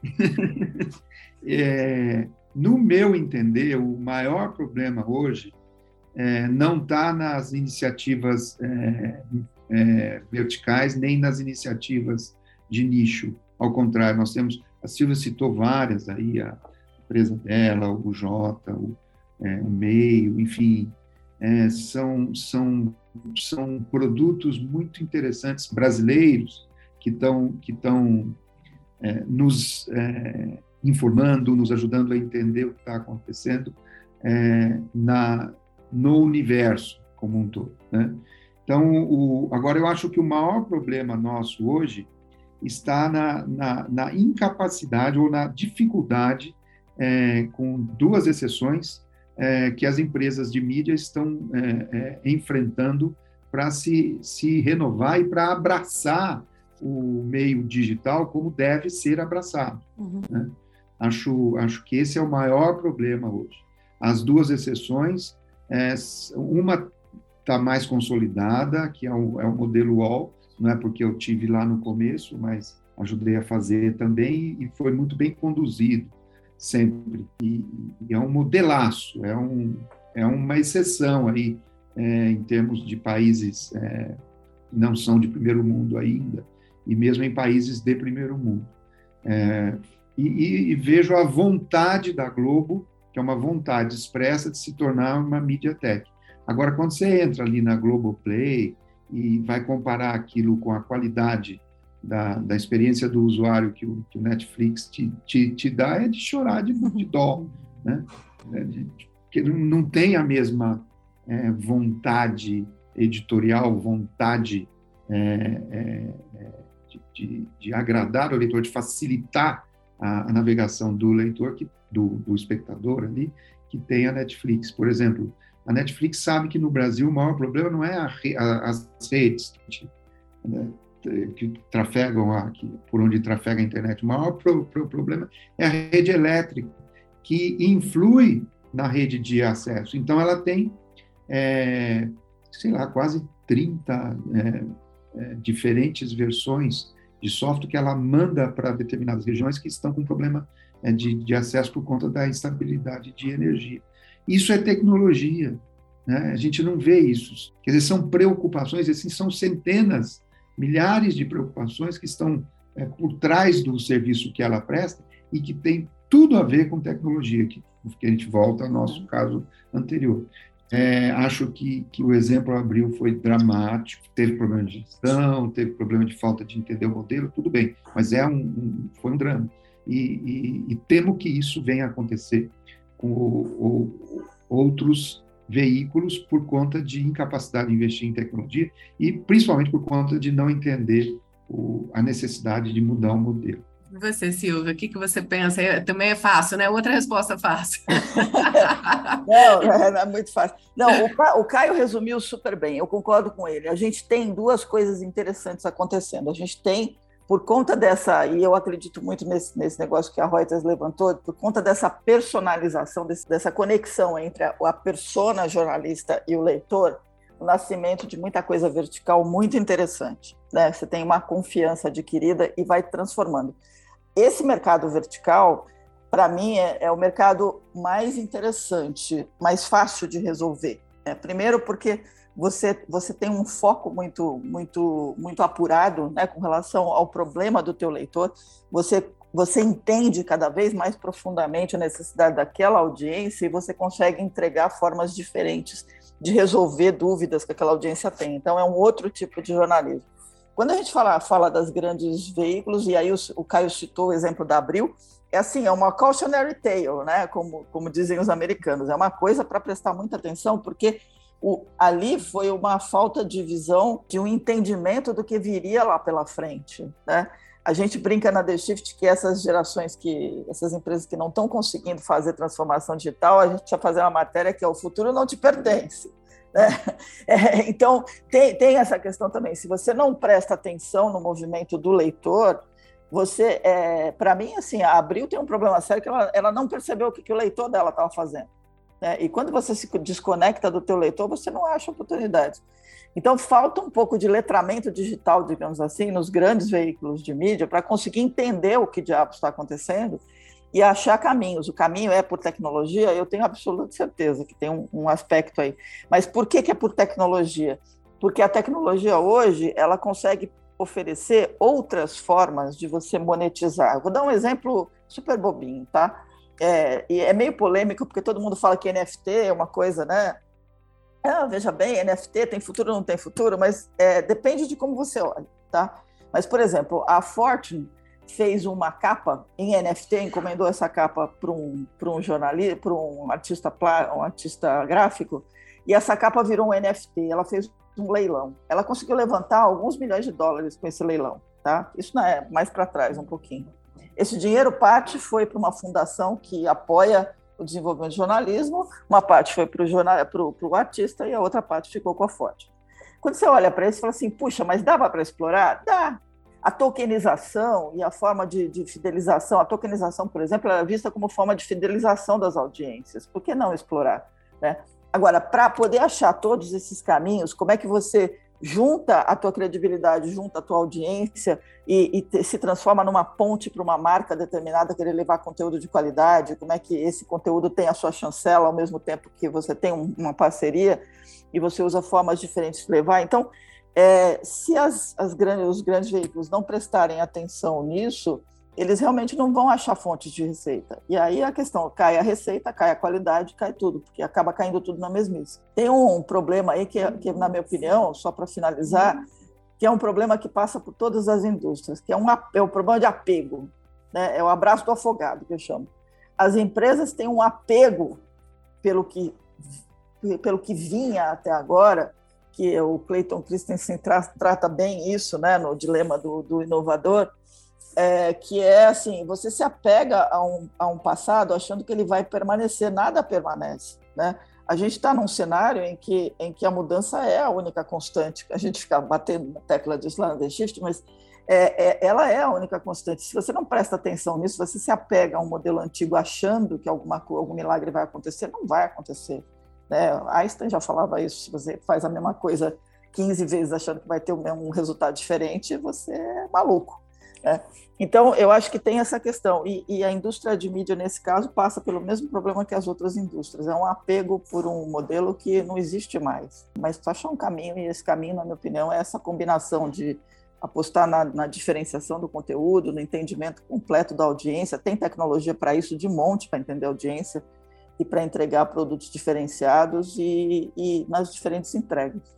É, no meu entender, o maior problema hoje é, não está nas iniciativas é, é, verticais nem nas iniciativas de nicho. Ao contrário, nós temos, a Silvia citou várias aí, a empresa dela, o Jota, o, é, o Meio, enfim, é, são, são, são produtos muito interessantes brasileiros que estão que é, nos é, informando, nos ajudando a entender o que está acontecendo é, na no universo como um todo. Né? Então, o, agora eu acho que o maior problema nosso hoje está na, na, na incapacidade ou na dificuldade, é, com duas exceções, é, que as empresas de mídia estão é, é, enfrentando para se, se renovar e para abraçar o meio digital como deve ser abraçado. Uhum. Né? Acho, acho que esse é o maior problema hoje. As duas exceções, é, uma está mais consolidada, que é o, é o modelo UOL, não é porque eu tive lá no começo, mas ajudei a fazer também e foi muito bem conduzido sempre. E, e é um modelaço, é, um, é uma exceção aí é, em termos de países é, não são de primeiro mundo ainda, e mesmo em países de primeiro mundo. É, e, e, vejo a vontade da Globo, que é uma vontade expressa de se tornar uma MediaTek. Agora, quando você entra ali na Globoplay e vai comparar aquilo com a qualidade da, da experiência do usuário que o, que o Netflix te, te, te, dá é de chorar de, de dó, né? É de, que não tem a mesma é, vontade editorial, vontade é, é, é de, de, agradar o leitor, de facilitar a, a navegação do leitor, que, do, do espectador ali, que tem a Netflix. Por exemplo, a Netflix sabe que no Brasil o maior problema não é a, a, as redes, né? Que trafegam aqui, por onde trafega a internet. O maior pro, pro, problema é a rede elétrica, que influi na rede de acesso. Então, ela tem, é, sei lá, quase 30 é, é, diferentes versões de software que ela manda para determinadas regiões que estão com problema é, de, de acesso por conta da instabilidade de energia. Isso é tecnologia. Né? A gente não vê isso. Quer dizer, são preocupações, assim, são centenas milhares de preocupações que estão é, por trás do serviço que ela presta e que tem tudo a ver com tecnologia, que, que a gente volta ao nosso caso anterior. É, acho que, que o exemplo Abril foi dramático, teve problema de gestão, teve problema de falta de entender o modelo, tudo bem, mas é um, um foi um drama. E, e, e, temo que isso venha a acontecer com o, o, outros veículos por conta de incapacidade de investir em tecnologia e principalmente por conta de não entender o, a necessidade de mudar o modelo. Você, Silvia, o que, que você pensa? É, também é fácil, né? Outra resposta fácil. não, é, é, muito fácil. Não, o, o Caio resumiu super bem, eu concordo com ele. A gente tem duas coisas interessantes acontecendo. A gente tem por conta dessa, e eu acredito muito nesse, nesse negócio que a Reuters levantou, por conta dessa personalização, desse, dessa conexão entre a, a persona jornalista e o leitor, o nascimento de muita coisa vertical muito interessante. Né? Você tem uma confiança adquirida e vai transformando. Esse mercado vertical, para mim, é, é, o mercado mais interessante, mais fácil de resolver. Né? Primeiro, porque você, você tem um foco muito, muito, muito apurado né, com relação ao problema do teu leitor, você, você entende cada vez mais profundamente a necessidade daquela audiência e você consegue entregar formas diferentes de resolver dúvidas que aquela audiência tem. Então, é um outro tipo de jornalismo. Quando a gente fala, fala das grandes veículos, e aí o, o Caio citou o exemplo da Abril, é assim, é uma cautionary tale, né? como, como dizem os americanos, é uma coisa para prestar muita atenção, porque o, ali foi uma falta de visão, de um entendimento do que viria lá pela frente. Né? A gente brinca na The Shift que essas gerações que, essas empresas que não estão conseguindo fazer transformação digital, a gente precisa fazer uma matéria que é o futuro não te pertence. Né? É, então, tem, tem essa questão também. Se você não presta atenção no movimento do leitor, você, é, para mim, assim, a Abril tem um problema sério que ela, ela não percebeu o que, que o leitor dela estava fazendo. Né? E quando você se desconecta do teu leitor, você não acha oportunidades. Então, falta um pouco de letramento digital, digamos assim, nos grandes veículos de mídia para conseguir entender o que diabos está acontecendo e achar caminhos. O caminho é por tecnologia, eu tenho absoluta certeza que tem um, um aspecto aí. Mas por que, que é por tecnologia? Porque a tecnologia hoje ela consegue oferecer outras formas de você monetizar. Vou dar um exemplo super bobinho, tá? É, e é meio polêmico, porque todo mundo fala que NFT é uma coisa, né? Ah, veja bem, NFT tem futuro ou não tem futuro, mas é, depende de como você olha, tá? Mas, por exemplo, a Fortune fez uma capa em NFT, encomendou essa capa para um, um jornalista, para um artista, um artista gráfico, e essa capa virou um NFT. Ela fez um leilão. Ela conseguiu levantar alguns milhões de dólares com esse leilão, tá? Isso não é mais para trás um pouquinho. Esse dinheiro parte foi para uma fundação que apoia o desenvolvimento de jornalismo, uma parte foi para o artista e a outra parte ficou com a Forte. Quando você olha para isso, fala assim, puxa, mas dava para explorar? Dá. A tokenização e a forma de, de, fidelização, a tokenização, por exemplo, é vista como forma de fidelização das audiências. Por que não explorar? Né? Agora, para poder achar todos esses caminhos, como é que você junta a tua credibilidade, junta a tua audiência e, e te, se transforma numa ponte para uma marca determinada querer levar conteúdo de qualidade, como é que esse conteúdo tem a sua chancela ao mesmo tempo que você tem um, uma parceria e você usa formas diferentes de levar. Então, é, se as, as grandes, os grandes veículos não prestarem atenção nisso, eles realmente não vão achar fontes de receita. E aí a questão, cai a receita, cai a qualidade, cai tudo, porque acaba caindo tudo na mesmice. Tem um problema aí que, que na minha opinião, só para finalizar, que é um problema que passa por todas as indústrias, que é, um, é o problema de apego, né? é o abraço do afogado, que eu chamo. As empresas têm um apego pelo que, pelo que vinha até agora, que o Clayton Christensen tra trata bem isso né, no dilema do, do inovador, é, que é assim, você se apega a um, a um passado achando que ele vai permanecer, nada permanece, né? A gente está num cenário em que, em que a mudança é a única constante. A gente fica batendo na tecla lá no Shift, mas é, é, ela é a única constante. Se você não presta atenção nisso, você se apega a um modelo antigo achando que alguma, algum milagre vai acontecer, não vai acontecer. Né? Einstein já falava isso, se você faz a mesma coisa 15 vezes achando que vai ter um resultado diferente, você é maluco. Né? Então, eu acho que tem essa questão. E, e, a indústria de mídia, nesse caso, passa pelo mesmo problema que as outras indústrias. É um apego por um modelo que não existe mais. Mas tu achar um caminho, e esse caminho, na minha opinião, é essa combinação de apostar na, na diferenciação do conteúdo, no entendimento completo da audiência. Tem tecnologia para isso de monte, para entender a audiência e para entregar produtos diferenciados e, e nas diferentes entregas.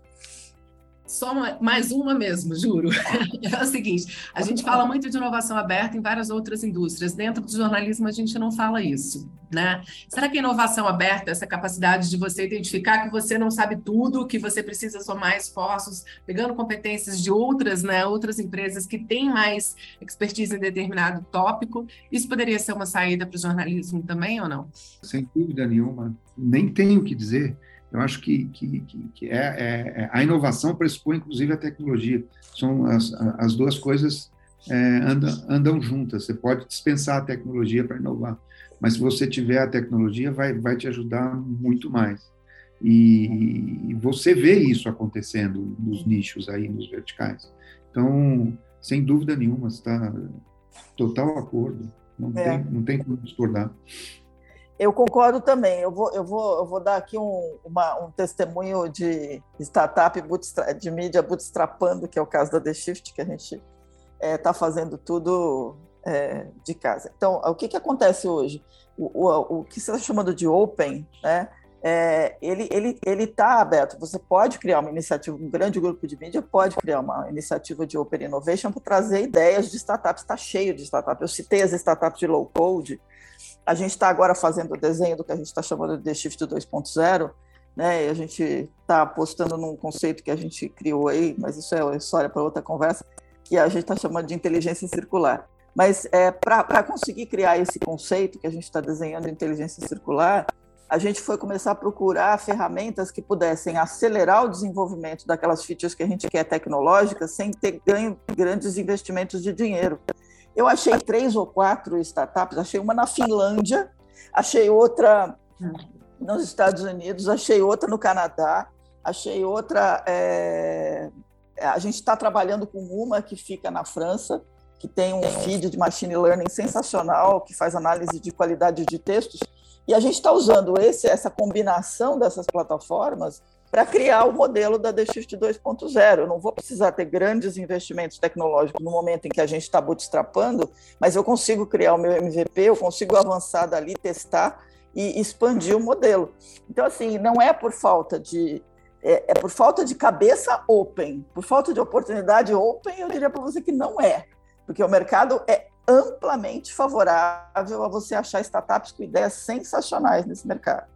Só uma, mais uma mesmo, juro. É o seguinte: a gente fala muito de inovação aberta em várias outras indústrias. Dentro do jornalismo, a gente não fala isso. Né? Será que a inovação aberta, essa capacidade de você identificar que você não sabe tudo, que você precisa somar esforços, pegando competências de outras, né, outras empresas que têm mais expertise em determinado tópico, isso poderia ser uma saída para o jornalismo também ou não? Sem dúvida nenhuma. Nem tenho o que dizer eu acho que, que, que é, é, é, a inovação pressupõe, inclusive, a tecnologia. São as, as duas coisas é, andam, andam juntas. Você pode dispensar a tecnologia para inovar, mas se você tiver a tecnologia, vai, vai te ajudar muito mais. E, e você vê isso acontecendo nos nichos aí, nos verticais. Então, sem dúvida nenhuma, está total acordo. Não, é. tem, não tem como discordar. Eu concordo também. Eu vou, eu vou, eu vou dar aqui um, uma, um testemunho de startup de mídia bootstrapando, que é o caso da The Shift, que a gente está é, tá fazendo tudo é, de casa. Então, o que, que acontece hoje? O, o, o que você está chamando de open, né? É, ele ele ele está aberto. Você pode criar uma iniciativa, um grande grupo de mídia pode criar uma iniciativa de open innovation para trazer ideias de startups. Está cheio de startups. Eu citei as startups de low code a gente está agora fazendo o desenho do que a gente está chamando de Shift 2.0, né? E a gente está apostando num conceito que a gente criou aí, mas isso é história para outra conversa, que a gente está chamando de inteligência circular. Mas é, para conseguir criar esse conceito que a gente está desenhando de inteligência circular, a gente foi começar a procurar ferramentas que pudessem acelerar o desenvolvimento daquelas features que a gente quer tecnológicas sem ter ganho grandes investimentos de dinheiro. Eu achei três ou quatro startups, achei uma na Finlândia, achei outra nos Estados Unidos, achei outra no Canadá, achei outra. É... A gente está trabalhando com uma que fica na França, que tem um feed de machine learning sensacional, que faz análise de qualidade de textos e a gente está usando esse, essa combinação dessas plataformas para criar o modelo da DXT 2.0. Eu não vou precisar ter grandes investimentos tecnológicos no momento em que a gente está bootstrapando, mas eu consigo criar o meu MVP, eu consigo avançar dali, testar e expandir o modelo. Então, assim, não é por falta de. É, é por falta de cabeça open, por falta de oportunidade open, eu diria para você que não é, porque o mercado é amplamente favorável a você achar startups com ideias sensacionais nesse mercado.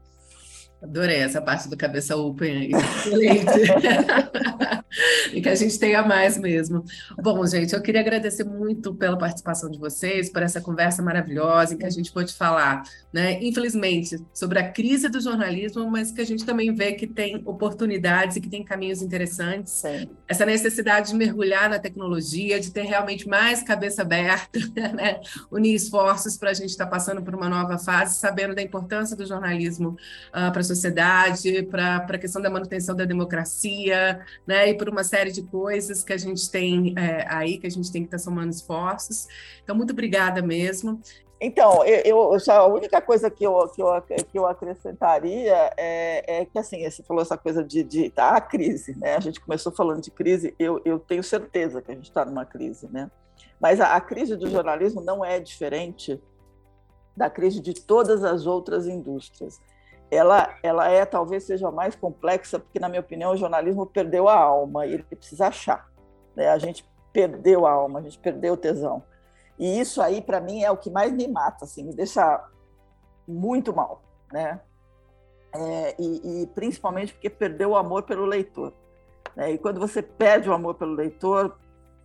Adorei essa parte do cabeça open aí. Excelente. e que a gente tenha mais mesmo. Bom, gente, eu queria agradecer muito pela participação de vocês, por essa conversa maravilhosa em que a gente pôde falar, né, infelizmente, sobre a crise do jornalismo, mas que a gente também vê que tem oportunidades e que tem caminhos interessantes. Sim. Essa necessidade de mergulhar na tecnologia, de ter realmente mais cabeça aberta, né, unir esforços para a gente estar tá passando por uma nova fase, sabendo da importância do jornalismo uh, para a sociedade, para a questão da manutenção da democracia, né, e por uma série de coisas que a gente tem é, aí, que a gente tem que estar tá somando esforços. Então, muito obrigada mesmo. Então, eu, eu, a única coisa que eu, que eu, que eu acrescentaria é, é que, assim, você falou essa coisa de, de tá, crise, né? A gente começou falando de crise, eu, eu tenho certeza que a gente está numa crise, né? Mas a, a crise do jornalismo não é diferente da crise de todas as outras indústrias ela, ela é talvez seja mais complexa, porque, na minha opinião, o jornalismo perdeu a alma e ele precisa achar. Né? A gente perdeu a alma, a gente perdeu o tesão. E isso aí, para mim, é o que mais me mata, assim, me deixa muito mal. Né? É, e, e, principalmente porque perdeu o amor pelo leitor. Né? E quando você perde o amor pelo leitor,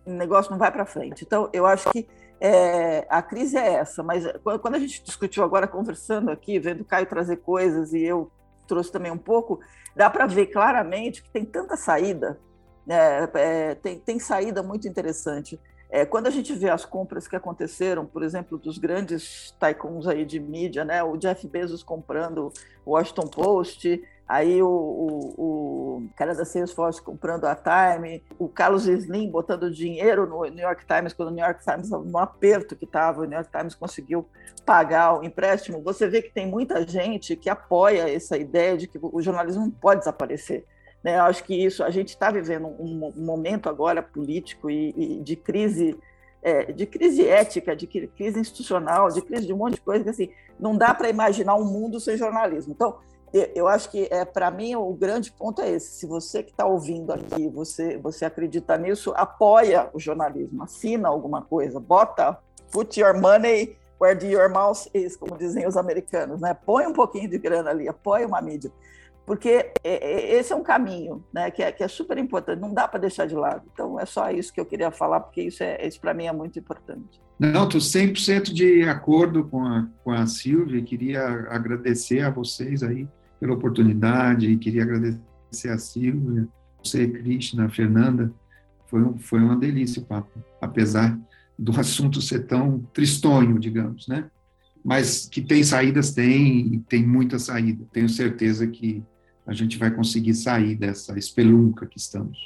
o negócio não vai para frente. Então, eu acho que é, a crise é essa, mas quando a gente discutiu agora, conversando aqui, vendo o Caio trazer coisas e eu trouxe também um pouco, dá para ver claramente que tem tanta saída, né? é, tem, tem saída muito interessante. É, quando a gente vê as compras que aconteceram, por exemplo, dos grandes tycoons aí de mídia, né? o Jeff Bezos comprando o Washington Post, aí o, o, o, cara da Salesforce comprando a Time, o Carlos Slim botando dinheiro no New York Times, quando o New York Times, no aperto que estava, o New York Times conseguiu pagar o empréstimo. Você vê que tem muita gente que apoia essa ideia de que o jornalismo não pode desaparecer. Né? Eu acho que isso, a gente está vivendo um, um, momento agora político e, e de crise é, de crise ética, de crise institucional, de crise de um monte de coisa que assim, não dá para imaginar um mundo sem jornalismo. Então, eu acho que é para mim o grande ponto é esse. Se você que está ouvindo aqui, você você acredita nisso, apoia o jornalismo, assina alguma coisa, bota, put your money where your mouth is, como dizem os americanos, né? Põe um pouquinho de grana ali, apoia uma mídia, porque esse é um caminho, né? Que é, que é super importante. Não dá para deixar de lado. Então é só isso que eu queria falar, porque isso é isso para mim é muito importante. Não, estou 100% de acordo com a, com a Silvia. Queria agradecer a vocês aí pela oportunidade e queria agradecer a Silvia, você, Cristina, a Fernanda. Foi, um, foi uma delícia o papo, apesar do assunto ser tão tristonho, digamos, né? Mas que tem saídas, tem, e tem muita saída. Tenho certeza que a gente vai conseguir sair dessa espelunca que estamos.